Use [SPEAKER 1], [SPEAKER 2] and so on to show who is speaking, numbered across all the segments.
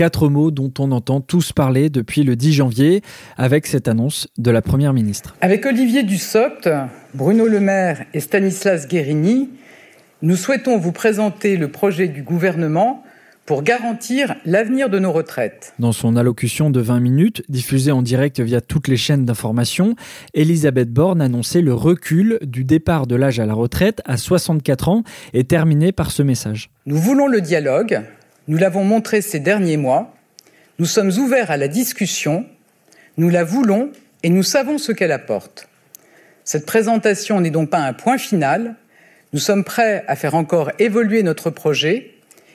[SPEAKER 1] Quatre mots dont on entend tous parler depuis le 10 janvier avec cette annonce de la Première ministre.
[SPEAKER 2] Avec Olivier Dussopt, Bruno Le Maire et Stanislas Guérini, nous souhaitons vous présenter le projet du gouvernement pour garantir l'avenir de nos retraites.
[SPEAKER 1] Dans son allocution de 20 minutes, diffusée en direct via toutes les chaînes d'information, Elisabeth Borne annonçait le recul du départ de l'âge à la retraite à 64 ans et terminait par ce message.
[SPEAKER 2] Nous voulons le dialogue, nous l'avons montré ces derniers mois. Nous sommes ouverts à la discussion. Nous la voulons et nous savons ce qu'elle apporte. Cette présentation n'est donc pas un point final. Nous sommes prêts à faire encore évoluer notre projet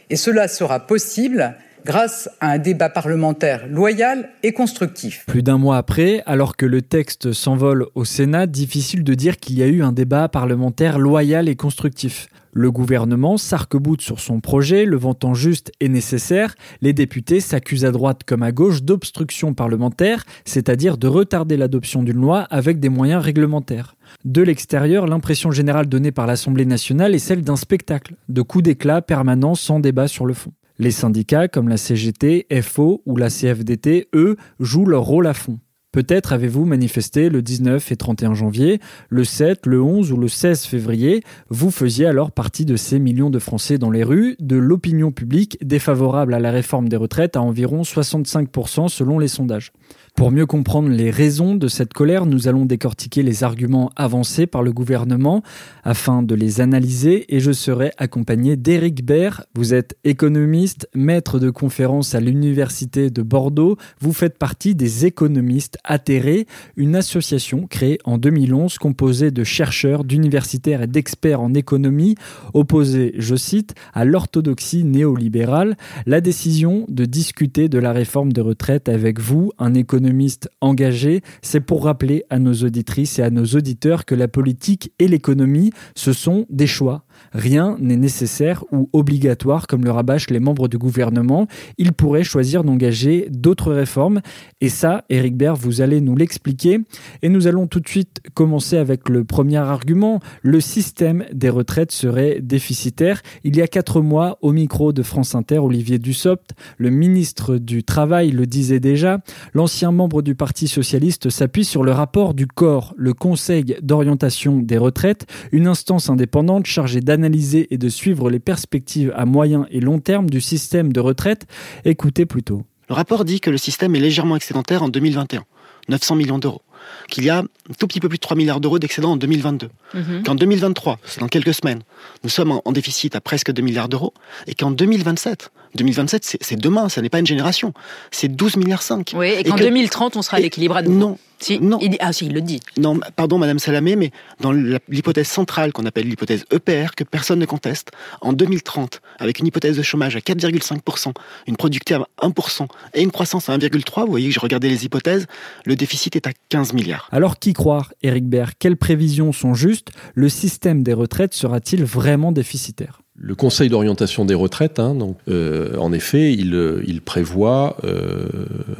[SPEAKER 2] et cela sera possible grâce à un débat parlementaire loyal et constructif.
[SPEAKER 1] Plus d'un mois après, alors que le texte s'envole au Sénat, difficile de dire qu'il y a eu un débat parlementaire loyal et constructif. Le gouvernement s'arc-boute sur son projet, le vantant juste et nécessaire. Les députés s'accusent à droite comme à gauche d'obstruction parlementaire, c'est-à-dire de retarder l'adoption d'une loi avec des moyens réglementaires. De l'extérieur, l'impression générale donnée par l'Assemblée nationale est celle d'un spectacle, de coups d'éclat permanents sans débat sur le fond. Les syndicats comme la CGT, FO ou la CFDT, eux, jouent leur rôle à fond. Peut-être avez-vous manifesté le 19 et 31 janvier, le 7, le 11 ou le 16 février. Vous faisiez alors partie de ces millions de Français dans les rues, de l'opinion publique défavorable à la réforme des retraites à environ 65% selon les sondages. Pour mieux comprendre les raisons de cette colère, nous allons décortiquer les arguments avancés par le gouvernement afin de les analyser et je serai accompagné d'Éric Baird. Vous êtes économiste, maître de conférence à l'Université de Bordeaux. Vous faites partie des économistes atterrés, une association créée en 2011 composée de chercheurs, d'universitaires et d'experts en économie opposés, je cite, à l'orthodoxie néolibérale. La décision de discuter de la réforme de retraite avec vous, un économiste engagé, c'est pour rappeler à nos auditrices et à nos auditeurs que la politique et l'économie, ce sont des choix. Rien n'est nécessaire ou obligatoire comme le rabâchent les membres du gouvernement. Ils pourraient choisir d'engager d'autres réformes. Et ça, Eric Baird, vous allez nous l'expliquer. Et nous allons tout de suite commencer avec le premier argument. Le système des retraites serait déficitaire. Il y a quatre mois, au micro de France Inter, Olivier Dussopt, le ministre du Travail, le disait déjà. L'ancien membre du Parti socialiste s'appuie sur le rapport du corps, le Conseil d'orientation des retraites, une instance indépendante chargée d'analyser et de suivre les perspectives à moyen et long terme du système de retraite. Écoutez plutôt.
[SPEAKER 3] Le rapport dit que le système est légèrement excédentaire en 2021, 900 millions d'euros qu'il y a un tout petit peu plus de 3 milliards d'euros d'excédent en 2022. Mhm. Qu'en 2023, c'est dans quelques semaines, nous sommes en, déficit à presque 2 milliards d'euros. Et qu'en 2027, 2027, c'est demain, ça n'est pas une génération, c'est 12 milliards 5.
[SPEAKER 4] Oui, et qu'en 2030, on sera à l'équilibre à
[SPEAKER 3] Non,
[SPEAKER 4] si,
[SPEAKER 3] non.
[SPEAKER 4] Il, ah si, il le dit.
[SPEAKER 3] Non, pardon Madame Salamé, mais dans l'hypothèse centrale qu'on appelle l'hypothèse EPR, que personne ne conteste, en 2030, avec une hypothèse de chômage à 4,5%, une productivité à 1% et une croissance à 1,3%, vous voyez que j'ai regardé les hypothèses, le déficit est à 15 milliards.
[SPEAKER 1] Alors qui croire, Eric Baird? Quelles prévisions sont justes? Le système des retraites sera-t-il vraiment déficitaire?
[SPEAKER 5] Le Conseil d'orientation des retraites, hein, donc, euh, en effet, il, il prévoit euh,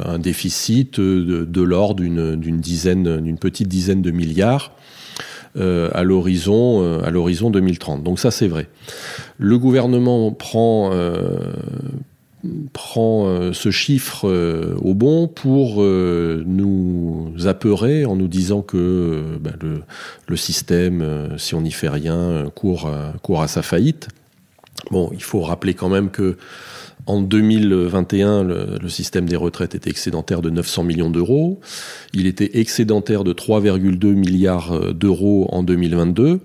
[SPEAKER 5] un déficit de, de l'ordre d'une dizaine, d'une petite dizaine de milliards euh, à l'horizon à l'horizon 2030. Donc ça, c'est vrai. Le gouvernement prend prend ce chiffre au bon pour nous apeurer en nous disant que ben, le, système, si on n'y fait rien, court, court à sa faillite. Bon, il faut rappeler quand même que en 2021, le, le, système des retraites était excédentaire de 900 millions d'euros. Il était excédentaire de 3,2 milliards euh, d'euros en 2022.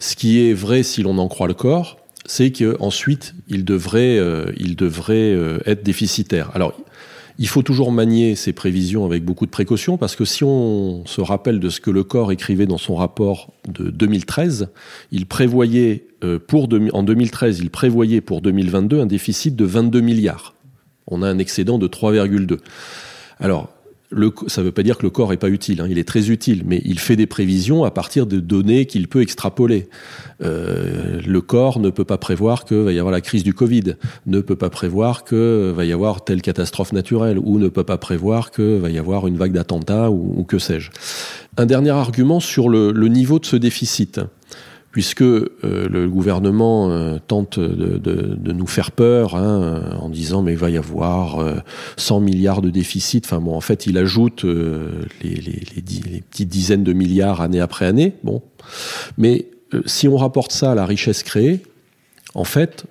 [SPEAKER 5] Ce qui est vrai si l'on en croit le corps, c'est qu'ensuite, il devrait, euh, il devrait euh, être déficitaire. Alors, il faut toujours manier ces prévisions avec beaucoup de précautions parce que si on se rappelle de ce que le corps écrivait dans son rapport de 2013, il prévoyait euh, pour en 2013, il prévoyait pour 2022 un déficit de 22 milliards. On a un excédent de 3,2. Alors, ça ne veut pas dire que le corps est pas utile, hein, il est très utile, mais il fait des prévisions à partir de données qu'il peut extrapoler. Euh, le corps ne peut pas prévoir que va y avoir la crise du Covid, ne peut pas prévoir que va y avoir telle catastrophe naturelle, ou ne peut pas prévoir que va y avoir une vague d'attentats, ou, que sais-je. Un dernier argument sur le niveau de ce déficit puisque euh, le gouvernement euh, tente de, de, de, nous faire peur hein, en disant mais il va y avoir 100 euh, milliards de déficit. Enfin bon, en fait, il ajoute les, les, les, les, petites dizaines de milliards année après année. Bon, mais si on rapporte ça à la richesse créée, en fait,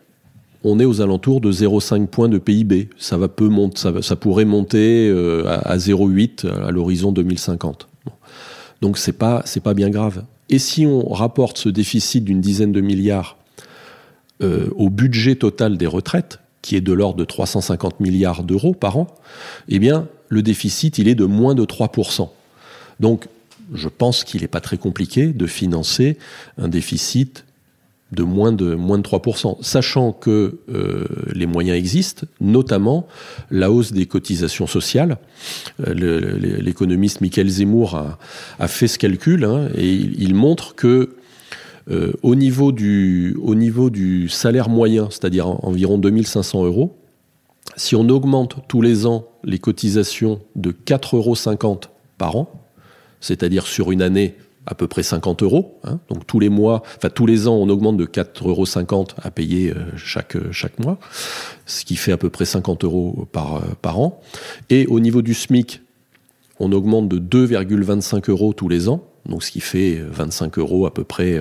[SPEAKER 5] on est aux alentours de 0,5 points de PIB. Ça va peu monter, ça, ça pourrait monter à, à 0,8 à l'horizon 2050. Bon. Donc c'est pas c'est pas bien grave. Et si on rapporte ce déficit d'une dizaine de milliards euh, au budget total des retraites, qui est de l'ordre de 350 milliards d'euros par an, eh bien, le déficit, il est de moins de 3%. Donc, je pense qu'il n'est pas très compliqué de financer un déficit de moins de moins de 3%, sachant que euh, les moyens existent, notamment la hausse des cotisations sociales. Euh, l'économiste Michael Zemmour a, fait ce calcul hein, et il, il, montre que euh, au, niveau du, au niveau du salaire moyen, c'est-à-dire environ 2500 euros, si on augmente tous les ans les cotisations de 4,50 euros par an, c'est-à-dire sur une année à peu près 50 euros. Hein. Donc tous les mois, enfin tous les ans, on augmente de 4,50 euros à payer euh, chaque, euh, chaque mois, ce qui fait à peu près 50 euros par, euh, par an. Et au niveau du SMIC, on augmente de 2,25 euros tous les ans, donc ce qui fait 25 euros à peu près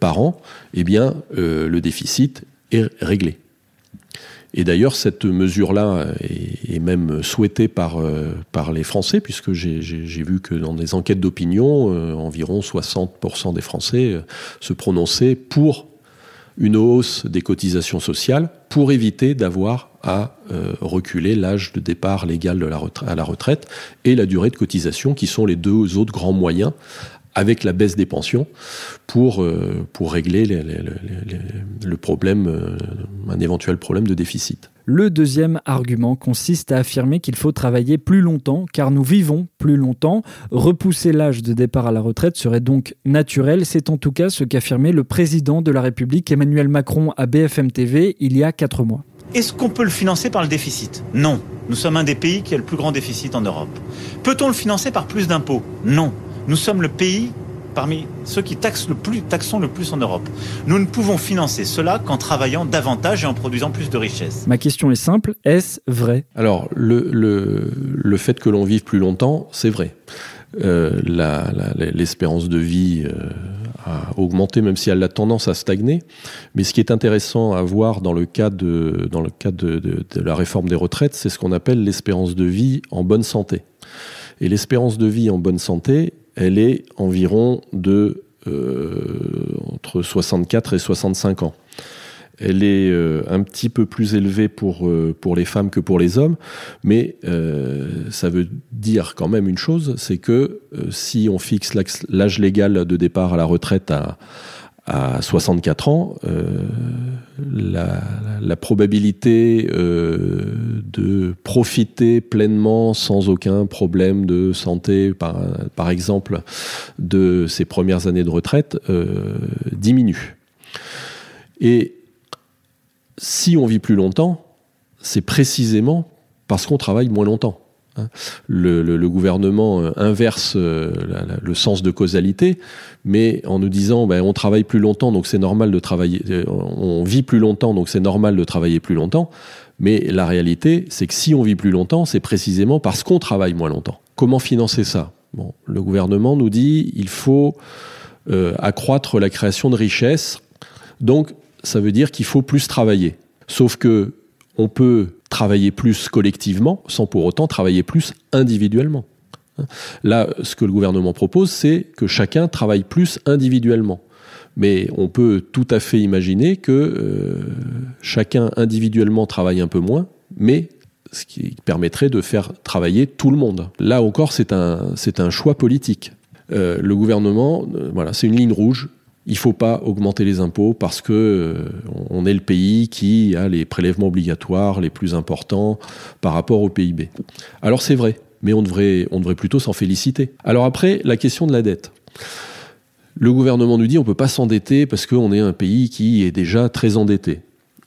[SPEAKER 5] par an. Eh bien, le déficit est réglé. Et d'ailleurs, cette mesure-là est, même souhaitée par, euh, par les Français, puisque j'ai vu que dans des enquêtes d'opinion, euh, environ 60% des Français euh, se prononçaient pour une hausse des cotisations sociales pour éviter d'avoir à reculer l'âge de départ légal à la retraite et la durée de cotisation, qui sont les deux autres grands moyens avec la baisse des pensions pour, euh, pour régler les, les, les, le problème, euh, un éventuel problème de déficit.
[SPEAKER 1] Le deuxième argument consiste à affirmer qu'il faut travailler plus longtemps car nous vivons plus longtemps. Repousser l'âge de départ à la retraite serait donc naturel. C'est en tout cas ce qu'affirmait le président de la République Emmanuel Macron à BFM TV il y a quatre mois.
[SPEAKER 6] Est-ce qu'on peut le financer par le déficit? Non. Nous sommes un des pays qui a le plus grand déficit en Europe. Peut-on le financer par plus d'impôts? Non. Nous sommes le pays parmi ceux qui taxent le plus, taxons le plus en Europe. Nous ne pouvons financer cela qu'en travaillant davantage et en produisant plus de richesses.
[SPEAKER 1] Ma question est simple, est-ce vrai?
[SPEAKER 5] Alors, le, le, le fait que l'on vive plus longtemps, c'est vrai. Euh, L'espérance la, de vie euh, a augmenté, même si elle a tendance à stagner. Mais ce qui est intéressant à voir dans le cas de, dans le cadre de, de, de la réforme des retraites, c'est ce qu'on appelle l'espérance de vie en bonne santé. Et l'espérance de vie en bonne santé, elle est environ de euh, entre 64 et 65 ans. Elle est euh, un petit peu plus élevée pour, euh, pour les femmes que pour les hommes, mais euh, ça veut dire quand même une chose, c'est que si on fixe l'âge légal de départ à la retraite à, à 64 ans, euh, la, probabilité euh, de profiter pleinement sans aucun problème de santé, par, exemple, de ces premières années de retraite, euh, diminue. Et si on vit plus longtemps, c'est précisément parce qu'on travaille moins longtemps. Hein. Le, gouvernement euh, inverse euh, le sens de causalité, mais en nous disant ben, on travaille plus longtemps, donc c'est normal de travailler, euh, on vit plus longtemps, donc c'est normal de travailler plus longtemps. Mais la réalité, c'est que si on vit plus longtemps, c'est précisément parce qu'on travaille moins longtemps. Comment financer ça? Bon, Le gouvernement nous dit il faut accroître la création de richesses. Donc ça veut dire qu'il faut plus travailler. Sauf que on peut travailler plus collectivement sans pour autant travailler plus individuellement. Là, ce que le gouvernement propose, c'est que chacun travaille plus individuellement. Mais on peut tout à fait imaginer que euh, chacun individuellement travaille un peu moins, mais ce qui permettrait de faire travailler tout le monde. Là encore, c'est un, un choix politique. Euh, le gouvernement, euh, voilà, c'est une ligne rouge. Il ne faut pas augmenter les impôts parce que euh, on est le pays qui a les prélèvements obligatoires les plus importants par rapport au PIB. Alors c'est vrai, mais on devrait, plutôt s'en féliciter. Alors après, la question de la dette. Le gouvernement nous dit on ne peut pas s'endetter parce qu'on est un pays qui est déjà très endetté.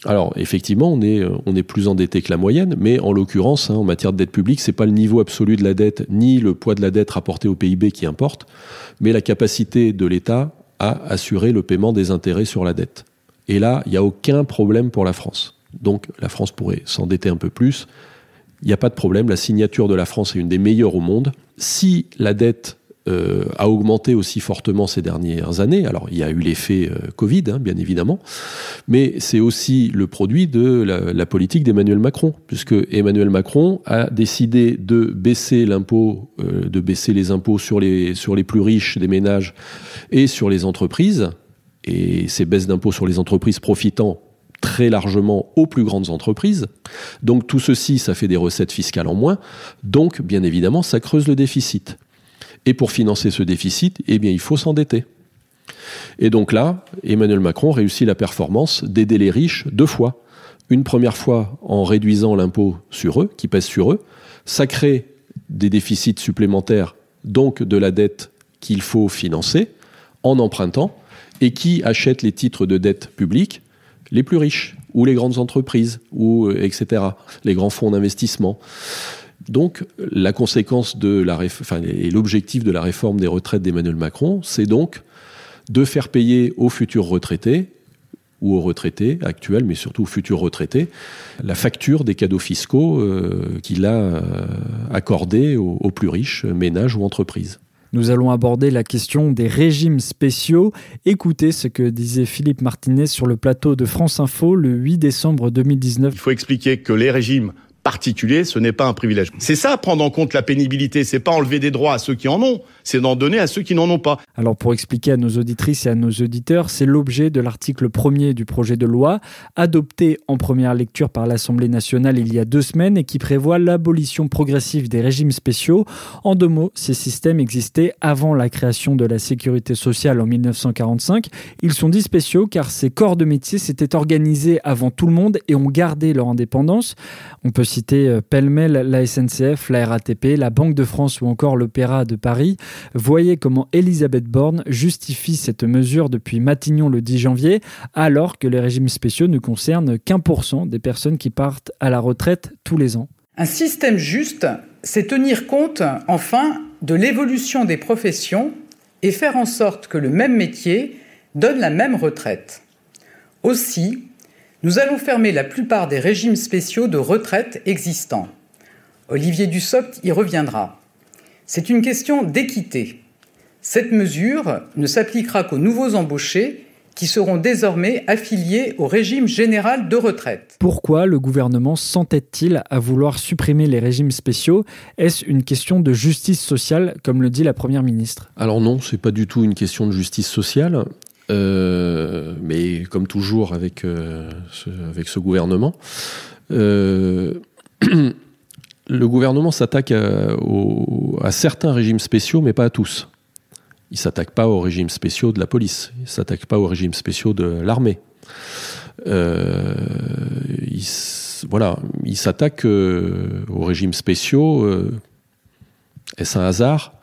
[SPEAKER 5] Alors effectivement, on est, plus endetté que la moyenne, mais en l'occurrence, hein, en matière de dette publique, c'est pas le niveau absolu de la dette ni le poids de la dette rapporté au PIB qui importe, mais la capacité de l'État à assurer le paiement des intérêts sur la dette. Et là, il n'y a aucun problème pour la France. Donc la France pourrait s'endetter un peu plus. Il n'y a pas de problème, la signature de la France est une des meilleures au monde. Si la dette euh, a augmenté aussi fortement ces dernières années. Alors, il y a eu l'effet euh, Covid, hein, bien évidemment, mais c'est aussi le produit de la, politique d'Emmanuel Macron, puisque Emmanuel Macron a décidé de baisser l'impôt, euh, de baisser les impôts sur les, sur les plus riches des ménages et sur les entreprises, et ces baisses d'impôts sur les entreprises profitant très largement aux plus grandes entreprises. Donc tout ceci, ça fait des recettes fiscales en moins. Donc, bien évidemment, ça creuse le déficit. Et pour financer ce déficit, eh bien, il faut s'endetter. Et donc là, Emmanuel Macron réussit la performance d'aider les riches deux fois. Une première fois en réduisant l'impôt sur eux, qui pèse sur eux. Ça crée des déficits supplémentaires, donc de la dette qu'il faut financer en empruntant, et qui achète les titres de dette publique les plus riches, ou les grandes entreprises, ou etc., les grands fonds d'investissement. Donc, la conséquence de la enfin, et l'objectif de la réforme des retraites d'Emmanuel Macron, c'est donc de faire payer aux futurs retraités ou aux retraités actuels, mais surtout aux futurs retraités, la facture des cadeaux fiscaux euh, qu'il a euh, accordés aux, aux plus riches ménages ou entreprises.
[SPEAKER 1] Nous allons aborder la question des régimes spéciaux. Écoutez ce que disait Philippe Martinez sur le plateau de France Info le 8 décembre 2019.
[SPEAKER 7] Il faut expliquer que les régimes particulier, ce n'est pas un privilège. C'est ça, prendre en compte la pénibilité, c'est pas enlever des droits à ceux qui en ont, c'est d'en donner à ceux qui n'en ont pas.
[SPEAKER 1] Alors pour expliquer à nos auditrices et à nos auditeurs, c'est l'objet de l'article premier du projet de loi, adopté en première lecture par l'Assemblée nationale il y a deux semaines et qui prévoit l'abolition progressive des régimes spéciaux. En deux mots, ces systèmes existaient avant la création de la sécurité sociale en 1945. Ils sont dits spéciaux car ces corps de métier s'étaient organisés avant tout le monde et ont gardé leur indépendance. On peut citer euh, pêle-mêle la SNCF, la RATP, la Banque de France ou encore l'Opéra de Paris. Voyez comment Elisabeth Borne justifie cette mesure depuis Matignon le 10 janvier, alors que les régimes spéciaux ne concernent qu'un pour cent des personnes qui partent à la retraite tous les ans.
[SPEAKER 2] Un système juste, c'est tenir compte, enfin, de l'évolution des professions et faire en sorte que le même métier donne la même retraite. Aussi, nous allons fermer la plupart des régimes spéciaux de retraite existants. Olivier Dussopt y reviendra. C'est une question d'équité. Cette mesure ne s'appliquera qu'aux nouveaux embauchés qui seront désormais affiliés au régime général de retraite.
[SPEAKER 1] Pourquoi le gouvernement s'entête-t-il à vouloir supprimer les régimes spéciaux? Est-ce une question de justice sociale, comme le dit la Première ministre?
[SPEAKER 5] Alors non, c'est pas du tout une question de justice sociale. Euh, mais comme toujours avec, euh, ce, avec ce gouvernement, euh, le gouvernement s'attaque à, certains régimes spéciaux, mais pas à tous. Il s'attaque pas aux régimes spéciaux de la police, il s'attaque pas aux régimes spéciaux de l'armée. Il, voilà, il s'attaque aux régimes spéciaux. Est-ce un hasard?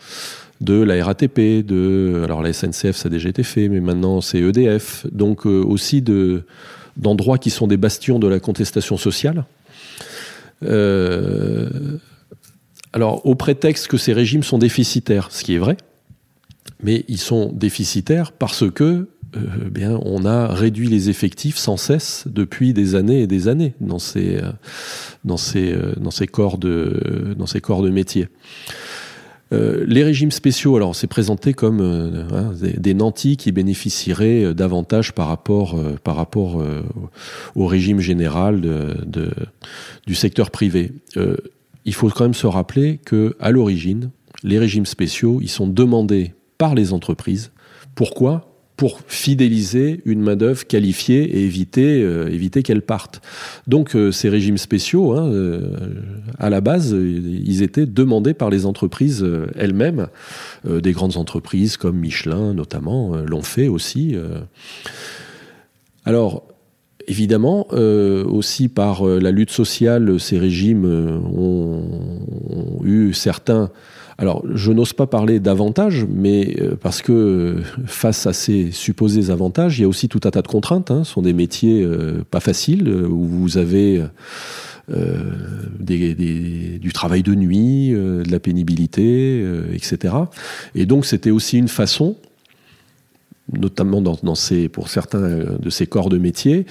[SPEAKER 5] De la RATP, de alors la SNCF ça a déjà été fait, mais maintenant c'est EDF, donc euh, aussi de d'endroits qui sont des bastions de la contestation sociale. Euh, alors au prétexte que ces régimes sont déficitaires, ce qui est vrai, mais ils sont déficitaires parce que euh, bien on a réduit les effectifs sans cesse depuis des années et des années dans ces corps de dans ces corps de métier. Euh, les régimes spéciaux, alors c'est présenté comme euh, hein, des, nantis qui bénéficieraient euh, davantage par rapport, au régime général du secteur privé. il faut quand même se rappeler que à l'origine, les régimes spéciaux, ils sont demandés par les entreprises. Pourquoi? Pour fidéliser une main-d'œuvre qualifiée et éviter, euh, éviter qu'elle parte. Donc euh, ces régimes spéciaux, hein, euh, à la base, ils étaient demandés par les entreprises elles-mêmes. des grandes entreprises comme Michelin notamment l'ont fait aussi. Alors, Évidemment, aussi par la lutte sociale, ces régimes ont, ont eu certains alors, je n'ose pas parler d'avantages, mais euh, parce que face à ces supposés avantages, il y a aussi tout un tas de contraintes. Hein. Ce sont des métiers euh, pas faciles euh, où vous avez du travail de nuit, de la pénibilité, etc. Et donc, c'était aussi une façon, notamment dans, ces, pour certains de ces corps de métier,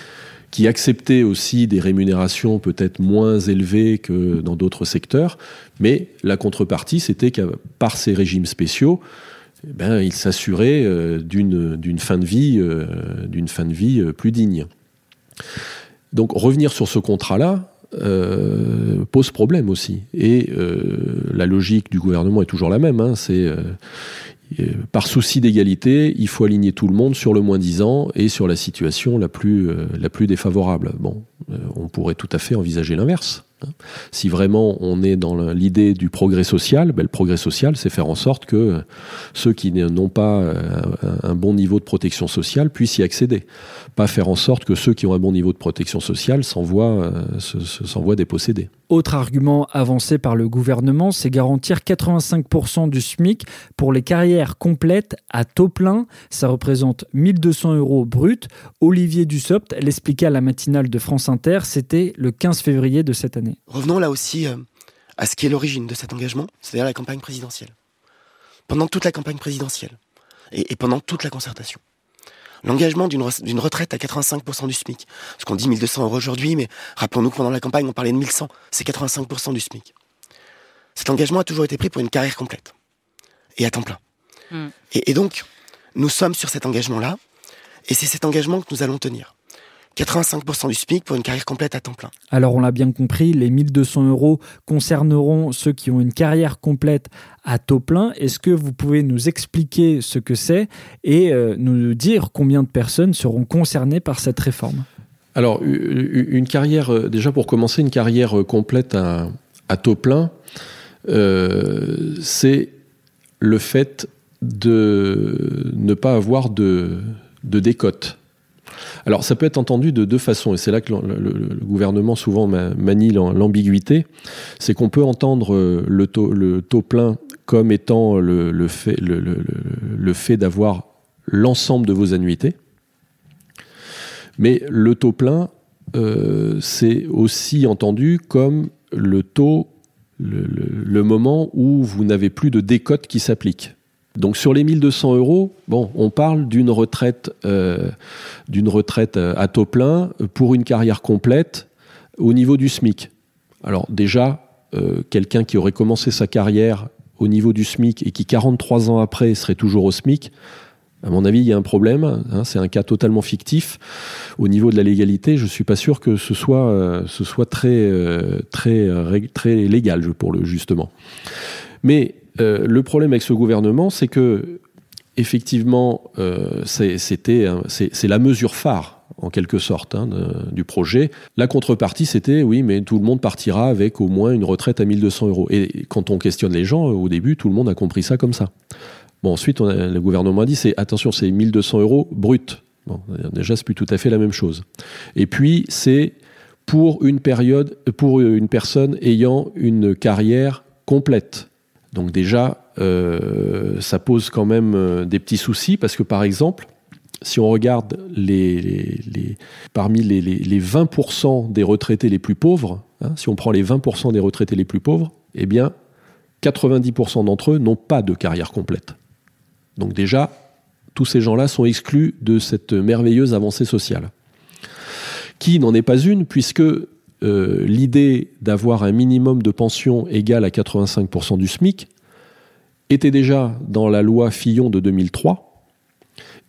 [SPEAKER 5] qui acceptaient aussi des rémunérations peut-être moins élevées que dans d'autres secteurs, mais la contrepartie, c'était que par ces régimes spéciaux, eh ben, ils s'assuraient euh, d'une fin de vie, euh, d'une fin de vie euh, plus digne. Donc revenir sur ce contrat-là, pose problème aussi. Et la logique du gouvernement est toujours la même. Hein, c'est par souci d'égalité, il faut aligner tout le monde sur le moins disant et sur la situation la plus, la plus défavorable. Bon, on pourrait tout à fait envisager l'inverse. Si vraiment on est dans l'idée du progrès social, ben le progrès social, c'est faire en sorte que ceux qui n'ont pas euh, un bon niveau de protection sociale puissent y accéder. Pas faire en sorte que ceux qui ont un bon niveau de protection sociale s'envoient euh, dépossédés.
[SPEAKER 1] Autre argument avancé par le gouvernement, c'est garantir 85% du SMIC pour les carrières complètes à taux plein. Ça représente 1200 euros brut. Olivier Dussopt l'expliquait à la matinale de France Inter, c'était le 15 février de cette année.
[SPEAKER 8] Revenons là aussi euh, à ce qui est l'origine de cet engagement, c'est-à-dire la campagne présidentielle. Pendant toute la campagne présidentielle et, pendant toute la concertation, l'engagement d'une retraite à 85% du SMIC. Ce qu'on dit 1200 euros aujourd'hui, mais rappelons-nous que pendant la campagne, on parlait de 1100. C'est 85% du SMIC. Cet engagement a toujours été pris pour une carrière complète et à temps plein. Hmm. et, donc, nous sommes sur cet engagement-là, et c'est cet engagement que nous allons tenir. 85% du SMIC pour une carrière complète à temps plein.
[SPEAKER 1] Alors on l'a bien compris, les 1200 euros concerneront ceux qui ont une carrière complète à taux plein. Est-ce que vous pouvez nous expliquer ce que c'est et euh, nous dire combien de personnes seront concernées par cette réforme?
[SPEAKER 5] Alors une carrière, euh, déjà pour commencer, une carrière euh, complète à, taux plein, c'est le fait de ne pas avoir de, de décote. Alors ça peut être entendu de deux façons, et c'est là que le, gouvernement souvent manie l'ambiguïté, c'est qu'on peut entendre euh, le taux, le taux plein comme étant le, fait, le fait d'avoir l'ensemble de vos annuités, mais le taux plein, euh, c'est aussi entendu comme le taux, le moment où vous n'avez plus de décote qui s'applique. Donc sur les 1200 euros, bon, on parle d'une retraite, euh, d'une retraite euh, à taux plein pour une carrière complète au niveau du SMIC. Alors déjà, euh, quelqu'un qui aurait commencé sa carrière au niveau du SMIC et qui 43 ans après serait toujours au SMIC, à mon avis, il y a un problème. Hein, c'est un cas totalement fictif. Au niveau de la légalité, je ne suis pas sûr que ce soit, ce soit très, très, très légal pour le justement. Mais euh, le problème avec ce gouvernement, c'est que effectivement, euh, c'était c'est la mesure phare en quelque sorte hein, du projet. La contrepartie, c'était oui, mais tout le monde partira avec au moins une retraite à 1200 euros. Et quand on questionne les gens, au début, tout le monde a compris ça comme ça. Bon, ensuite, le gouvernement a dit c'est attention, c'est 1200 euros brut. Bon, déjà, c'est plus tout à fait la même chose. Et puis, c'est pour une période, pour une personne ayant une carrière complète. Donc déjà, euh, ça pose quand même euh, des petits soucis parce que par exemple, si on regarde parmi les, 20% des retraités les plus pauvres, hein, si on prend les 20% des retraités les plus pauvres, eh bien, 90% d'entre eux n'ont pas de carrière complète. Donc déjà, tous ces gens-là sont exclus de cette merveilleuse avancée sociale. Qui n'en est pas une, puisque euh, l'idée d'avoir un minimum de pension égal à 85% du SMIC, était déjà dans la loi Fillon de 2003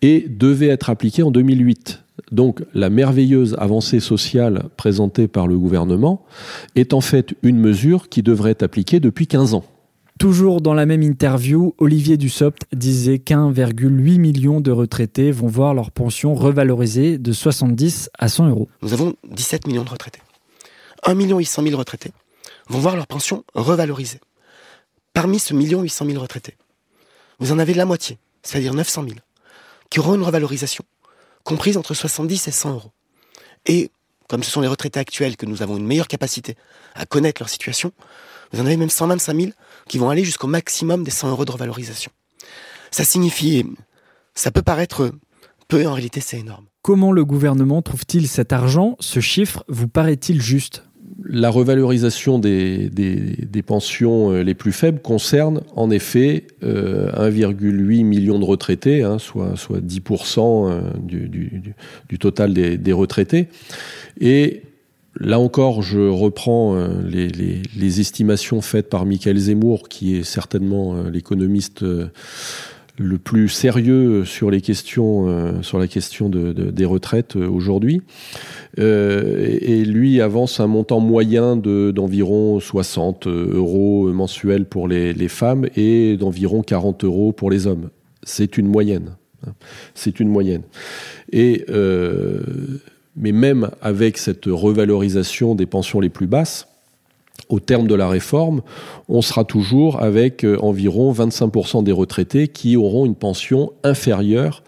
[SPEAKER 5] et devait être appliqué en 2008. Donc la merveilleuse avancée sociale présentée par le gouvernement est en fait une mesure qui devrait être appliquée depuis 15 ans.
[SPEAKER 1] Toujours dans la même interview, Olivier Dussopt disait qu'1,8 million de retraités vont voir leur pension revalorisée de 70 à 100 euros.
[SPEAKER 8] Nous avons 17 millions de retraités. 1 800 000 retraités vont voir leur pension revalorisée. Parmi ce million 800 000 retraités, vous en avez la moitié, c'est-à-dire 900 000, qui auront une revalorisation comprise entre 70 et 100 euros. Et comme ce sont les retraités actuels que nous avons une meilleure capacité à connaître leur situation, vous en avez même 125 000 qui vont aller jusqu'au maximum des 100 euros de revalorisation. Ça signifie, ça peut paraître peu, en réalité c'est énorme.
[SPEAKER 1] Comment le gouvernement trouve-t-il cet argent? Ce chiffre vous paraît-il juste?
[SPEAKER 5] La revalorisation des, des, pensions euh, les plus faibles concerne en effet 1,8 euh, million de retraités, hein, soit, soit 10% euh, du, du, total des, des, retraités. Et là encore, je reprends les, estimations faites par Michael Zemmour, qui est certainement l'économiste le plus sérieux sur les questions, euh, sur la question de, des retraites euh, aujourd'hui. Euh, et, lui avance un montant moyen d'environ 60 euros mensuels pour les, les femmes et d'environ 40 euros pour les hommes. C'est une moyenne. Hein. C'est une moyenne. Et mais même avec cette revalorisation des pensions les plus basses, au terme de la réforme, on sera toujours avec euh, environ 25% des retraités qui auront une pension inférieure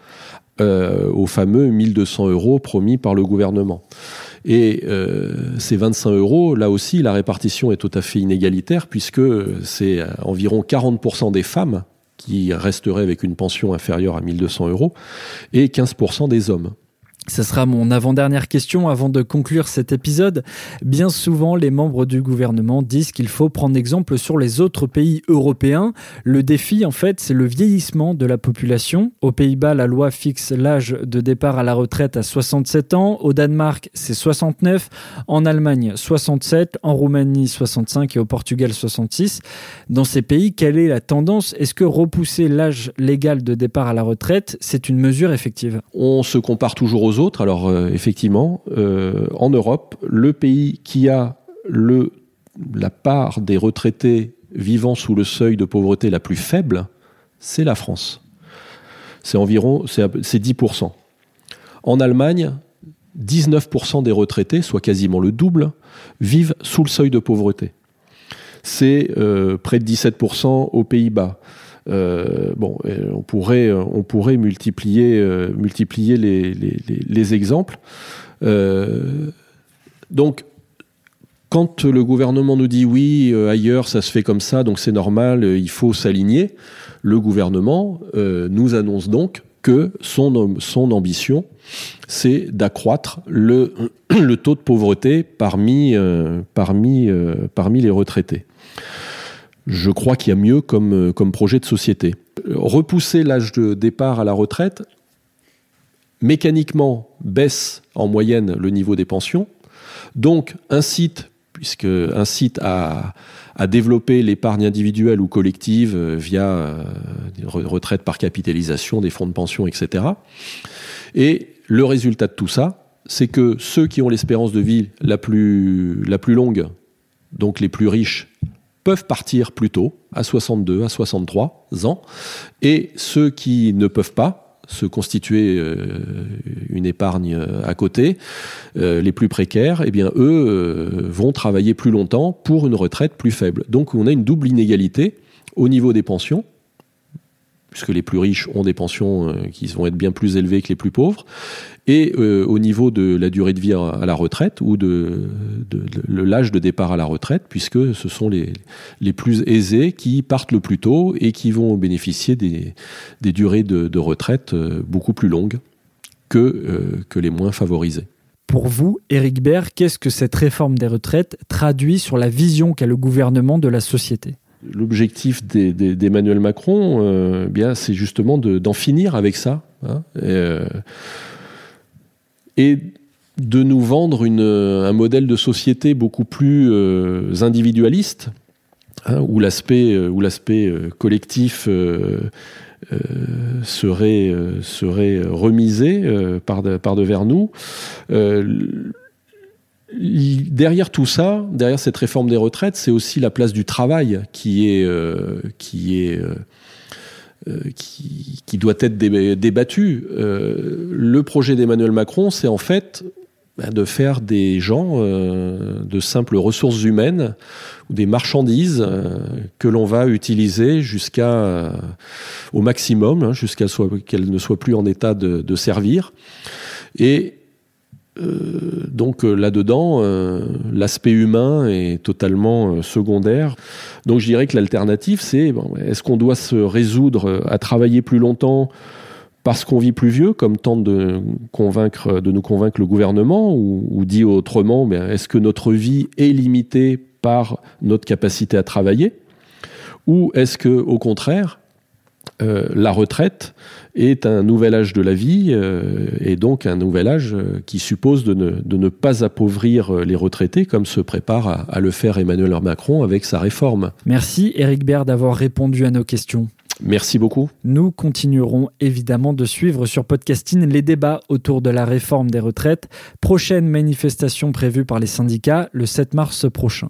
[SPEAKER 5] euh, aux fameux 1200 euros promis par le gouvernement. Et euh, ces 25 euros, là aussi, la répartition est tout à fait inégalitaire puisque c'est environ 40% des femmes qui resteraient avec une pension inférieure à 1200 euros et 15% des hommes.
[SPEAKER 1] Ce sera mon avant-dernière question avant de conclure cet épisode. Bien souvent, les membres du gouvernement disent qu'il faut prendre exemple sur les autres pays européens. Le défi, en fait, c'est le vieillissement de la population. Aux Pays-Bas, la loi fixe l'âge de départ à la retraite à 67 ans. Au Danemark, c'est 69. En Allemagne, 67. En Roumanie, 65. Et au Portugal, 66. Dans ces pays, quelle est la tendance? Est-ce que repousser l'âge légal de départ à la retraite, c'est une mesure effective?
[SPEAKER 5] On se compare toujours aux Alors euh, effectivement, euh, en Europe, le pays qui a le, la part des retraités vivant sous le seuil de pauvreté la plus faible, c'est la France. C'est environ c'est 10%. En Allemagne, 19% des retraités, soit quasiment le double, vivent sous le seuil de pauvreté. C'est euh, près de 17% aux Pays-Bas. Euh, euh, on pourrait, euh, on pourrait multiplier, les, les, les exemples. donc, quand le gouvernement nous dit oui, ailleurs ça se fait comme ça, donc c'est normal, il faut s'aligner, le gouvernement nous annonce donc que son, ambition, c'est d'accroître le, taux de pauvreté parmi les retraités je crois qu'il y a mieux comme, euh, comme projet de société. Repousser l'âge de départ à la retraite, mécaniquement, baisse en moyenne le niveau des pensions, donc incite, puisque incite à, développer l'épargne individuelle ou collective euh, via euh, des retraites par capitalisation, des fonds de pension, etc. Et le résultat de tout ça, c'est que ceux qui ont l'espérance de vie la plus longue, donc les plus riches, peuvent partir plus tôt, à 62, à 63 ans, et ceux qui ne peuvent pas se constituer euh, une épargne euh, à côté, euh, les plus précaires, eh bien eux vont travailler plus longtemps pour une retraite plus faible. Donc on a une double inégalité au niveau des pensions, puisque les plus riches ont des pensions euh, qui vont être bien plus élevées que les plus pauvres, et euh, au niveau de la durée de vie à, la retraite ou de, l'âge de départ à la retraite, puisque ce sont les, les plus aisés qui partent le plus tôt et qui vont bénéficier des, des durées de, retraite euh, beaucoup plus longues que, que les moins favorisés.
[SPEAKER 1] Pour vous, Éric Baird, qu'est-ce que cette réforme des retraites traduit sur la vision qu'a le gouvernement de la société?
[SPEAKER 5] L'objectif d'Emmanuel Macron, euh, bien, c'est justement d'en finir avec ça hein, euh, et, de nous vendre un modèle de société beaucoup plus euh, individualiste hein, où l'aspect où l'aspect collectif serait serait remisé par devers nous derrière tout ça, derrière cette réforme des retraites, c'est aussi la place du travail qui est, euh, qui est euh, euh, qui, qui, doit être débattu. le projet d'Emmanuel Macron, c'est en fait bah, de faire des gens de simples ressources humaines ou des marchandises que l'on va utiliser jusqu'à au maximum, hein, jusqu'à qu'elles ne soient plus en état de, de servir. Et euh, donc euh, là-dedans, euh, l'aspect humain est totalement secondaire. Donc je dirais que l'alternative, c'est est-ce qu'on doit se résoudre à travailler plus longtemps parce qu'on vit plus vieux, comme tente de, convaincre, de nous convaincre le gouvernement, ou, dit autrement, est-ce que notre vie est limitée par notre capacité à travailler? Ou est-ce que, au contraire, la retraite est un nouvel âge de la vie euh, et donc un nouvel âge euh, qui suppose de ne, de ne, pas appauvrir euh, les retraités comme se prépare à, à, le faire Emmanuel Macron avec sa réforme.
[SPEAKER 1] Merci Eric Baird d'avoir répondu à nos questions.
[SPEAKER 5] Merci beaucoup.
[SPEAKER 1] Nous continuerons évidemment de suivre sur Podcasting les débats autour de la réforme des retraites. Prochaine manifestation prévue par les syndicats le 7 mars prochain.